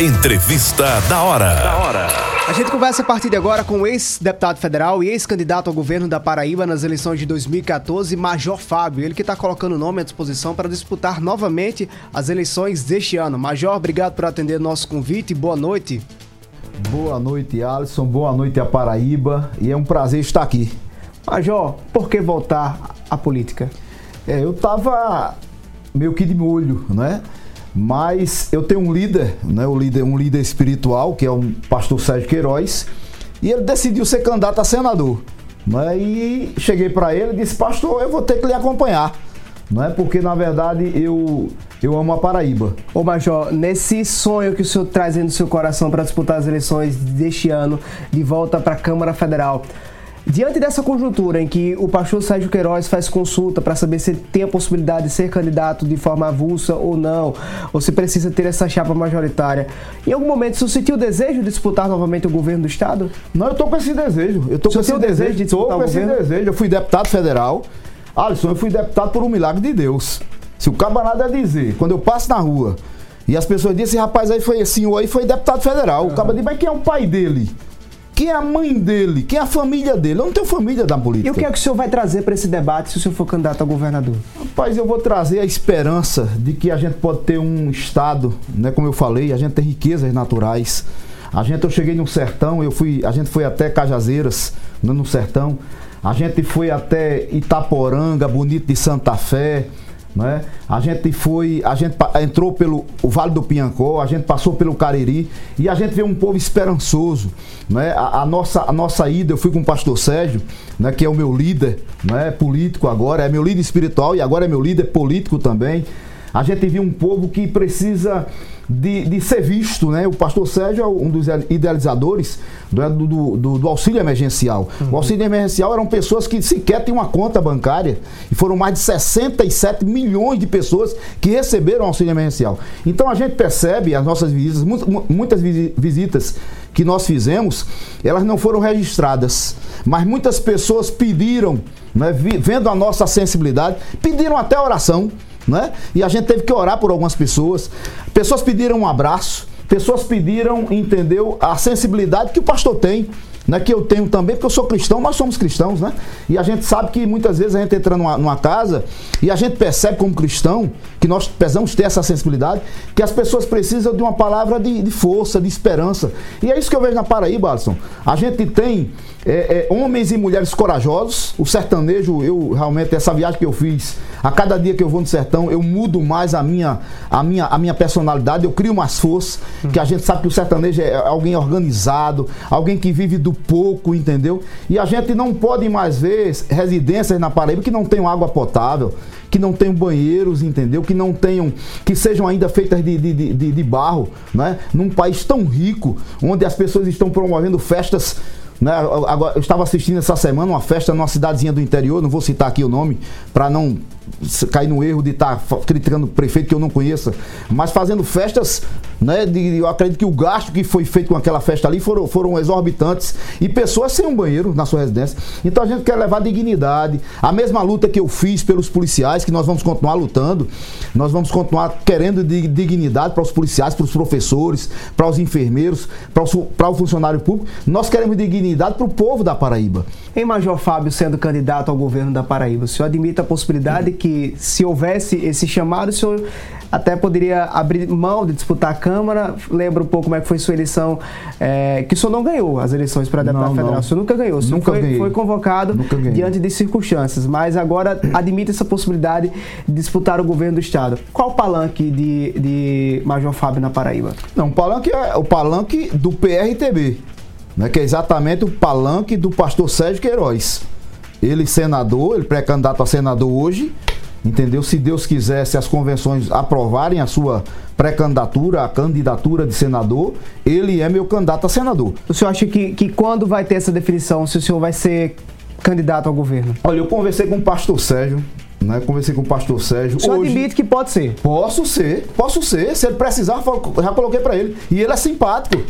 Entrevista da hora. Da hora. A gente conversa a partir de agora com o ex-deputado federal e ex-candidato ao governo da Paraíba nas eleições de 2014, Major Fábio. Ele que está colocando o nome à disposição para disputar novamente as eleições deste ano. Major, obrigado por atender nosso convite. Boa noite. Boa noite, Alisson. Boa noite a Paraíba. E é um prazer estar aqui. Major, por que voltar à política? É, eu estava meio que de molho, né? Mas eu tenho um líder, né, o líder, um líder espiritual, que é o pastor Sérgio Queiroz, e ele decidiu ser candidato a senador. Né, e cheguei para ele e disse, pastor, eu vou ter que lhe acompanhar. Não é porque, na verdade, eu, eu amo a Paraíba. Ô Major, nesse sonho que o senhor traz no seu coração para disputar as eleições deste ano, de volta para a Câmara Federal, Diante dessa conjuntura em que o pastor Sérgio Queiroz faz consulta para saber se tem a possibilidade de ser candidato de forma avulsa ou não, ou se precisa ter essa chapa majoritária, em algum momento você sentiu o desejo de disputar novamente o governo do estado? Não, eu estou com esse desejo. Eu tô com esse desejo de disputar tô com esse desejo. Eu fui deputado federal. Alisson, eu fui deputado por um milagre de Deus. Se o camarada dizer, quando eu passo na rua, e as pessoas dizem, esse rapaz aí foi assim, ou aí foi deputado federal. Uhum. O cara diz, mas quem é o pai dele? Quem é a mãe dele? Quem é a família dele? Eu não tenho família da política. E o que é que o senhor vai trazer para esse debate se o senhor for candidato a governador? Rapaz, eu vou trazer a esperança de que a gente pode ter um Estado, né, como eu falei, a gente tem riquezas naturais. A gente, eu cheguei no sertão, eu fui, a gente foi até Cajazeiras, né, no sertão. A gente foi até Itaporanga, Bonito de Santa Fé. Né? A gente foi, a gente entrou pelo Vale do Piancó, a gente passou pelo Cariri e a gente vê um povo esperançoso. Né? A, a, nossa, a nossa ida, eu fui com o pastor Sérgio, né, que é o meu líder né, político agora, é meu líder espiritual e agora é meu líder político também. A gente viu um povo que precisa de, de ser visto, né? O pastor Sérgio é um dos idealizadores do, do, do, do auxílio emergencial. Uhum. O auxílio emergencial eram pessoas que sequer tinham uma conta bancária e foram mais de 67 milhões de pessoas que receberam auxílio emergencial. Então a gente percebe as nossas visitas, muitas visitas que nós fizemos, elas não foram registradas, mas muitas pessoas pediram, né, vendo a nossa sensibilidade, pediram até oração né? E a gente teve que orar por algumas pessoas. Pessoas pediram um abraço, pessoas pediram, entendeu, a sensibilidade que o pastor tem né, que eu tenho também, porque eu sou cristão, nós somos cristãos, né? E a gente sabe que muitas vezes a gente entra numa, numa casa e a gente percebe como cristão, que nós precisamos ter essa sensibilidade, que as pessoas precisam de uma palavra de, de força, de esperança. E é isso que eu vejo na Paraíba, Alisson. A gente tem é, é, homens e mulheres corajosos. O sertanejo, eu realmente, essa viagem que eu fiz, a cada dia que eu vou no sertão, eu mudo mais a minha, a minha, a minha personalidade, eu crio mais força, que a gente sabe que o sertanejo é alguém organizado, alguém que vive do pouco, entendeu? E a gente não pode mais ver residências na Paraíba que não tenham água potável, que não tenham banheiros, entendeu? Que não tenham, que sejam ainda feitas de, de, de, de barro, né? Num país tão rico, onde as pessoas estão promovendo festas né? Agora, eu estava assistindo essa semana uma festa numa cidadezinha do interior, não vou citar aqui o nome, para não cair no erro de estar tá criticando o prefeito que eu não conheça, mas fazendo festas, né? De, eu acredito que o gasto que foi feito com aquela festa ali foram, foram exorbitantes e pessoas sem um banheiro na sua residência. Então a gente quer levar dignidade, a mesma luta que eu fiz pelos policiais, que nós vamos continuar lutando, nós vamos continuar querendo dignidade para os policiais, para os professores, para os enfermeiros, para o, para o funcionário público. Nós queremos dignidade para o povo da Paraíba. Em Major Fábio sendo candidato ao governo da Paraíba, o senhor admite a possibilidade que se houvesse esse chamado, o senhor até poderia abrir mão de disputar a Câmara. Lembra um pouco como é que foi sua eleição, é, que o senhor não ganhou as eleições para deputado não, federal. Não. O senhor nunca ganhou, o senhor nunca foi, foi, convocado diante de circunstâncias, mas agora admite essa possibilidade de disputar o governo do Estado. Qual o palanque de, de Major Fábio na Paraíba? Não, o palanque é o palanque do PRTB, né, que é exatamente o palanque do pastor Sérgio Queiroz. Ele senador, ele pré-candidato a senador hoje, entendeu? Se Deus quiser, se as convenções aprovarem a sua pré-candidatura, a candidatura de senador, ele é meu candidato a senador. O senhor acha que, que quando vai ter essa definição, se o senhor vai ser candidato ao governo? Olha, eu conversei com o pastor Sérgio, né? Conversei com o pastor Sérgio. O senhor Hoje, admite que pode ser? Posso ser, posso ser. Se ele precisar, já coloquei para ele. E ele é simpático.